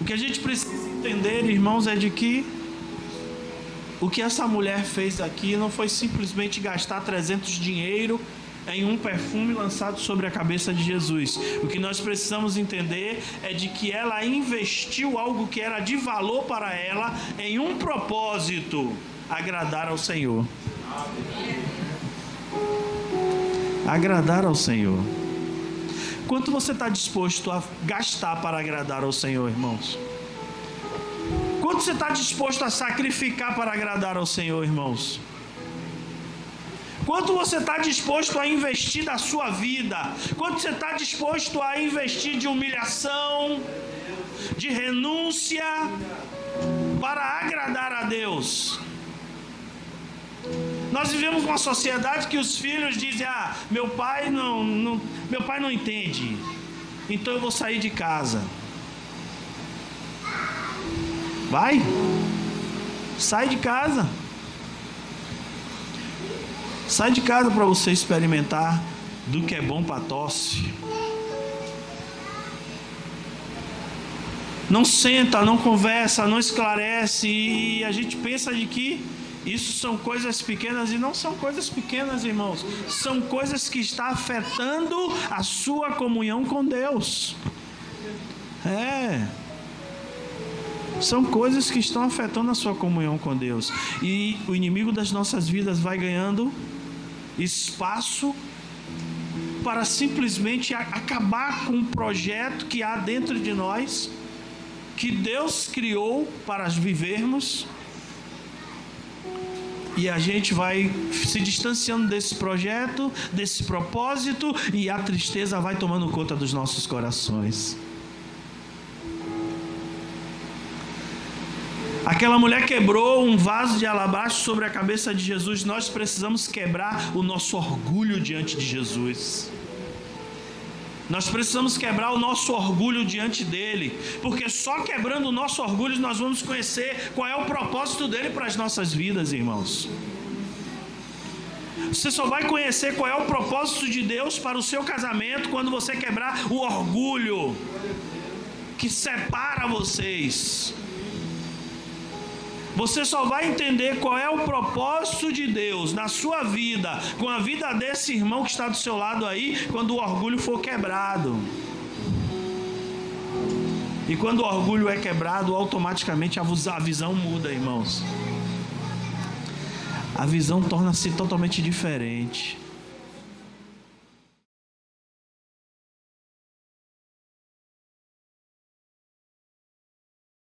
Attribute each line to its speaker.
Speaker 1: O que a gente precisa entender, irmãos, é de que o que essa mulher fez aqui não foi simplesmente gastar 300 dinheiro em um perfume lançado sobre a cabeça de Jesus. O que nós precisamos entender é de que ela investiu algo que era de valor para ela em um propósito: agradar ao Senhor. Agradar ao Senhor. Quanto você está disposto a gastar para agradar ao Senhor, irmãos? Quanto você está disposto a sacrificar para agradar ao Senhor, irmãos? Quanto você está disposto a investir da sua vida? Quanto você está disposto a investir de humilhação, de renúncia, para agradar a Deus? Nós vivemos uma sociedade que os filhos dizem: Ah, meu pai não, não, meu pai não entende, então eu vou sair de casa. Vai, sai de casa. Sai de casa para você experimentar do que é bom para tosse. Não senta, não conversa, não esclarece e a gente pensa de que isso são coisas pequenas e não são coisas pequenas, irmãos. São coisas que estão afetando a sua comunhão com Deus. É. São coisas que estão afetando a sua comunhão com Deus. E o inimigo das nossas vidas vai ganhando espaço para simplesmente acabar com um projeto que há dentro de nós, que Deus criou para vivermos. E a gente vai se distanciando desse projeto, desse propósito, e a tristeza vai tomando conta dos nossos corações. Aquela mulher quebrou um vaso de alabastro sobre a cabeça de Jesus. Nós precisamos quebrar o nosso orgulho diante de Jesus. Nós precisamos quebrar o nosso orgulho diante dele, porque só quebrando o nosso orgulho nós vamos conhecer qual é o propósito dele para as nossas vidas, irmãos. Você só vai conhecer qual é o propósito de Deus para o seu casamento quando você quebrar o orgulho que separa vocês. Você só vai entender qual é o propósito de Deus na sua vida, com a vida desse irmão que está do seu lado aí, quando o orgulho for quebrado. E quando o orgulho é quebrado, automaticamente a visão muda, irmãos. A visão torna-se totalmente diferente.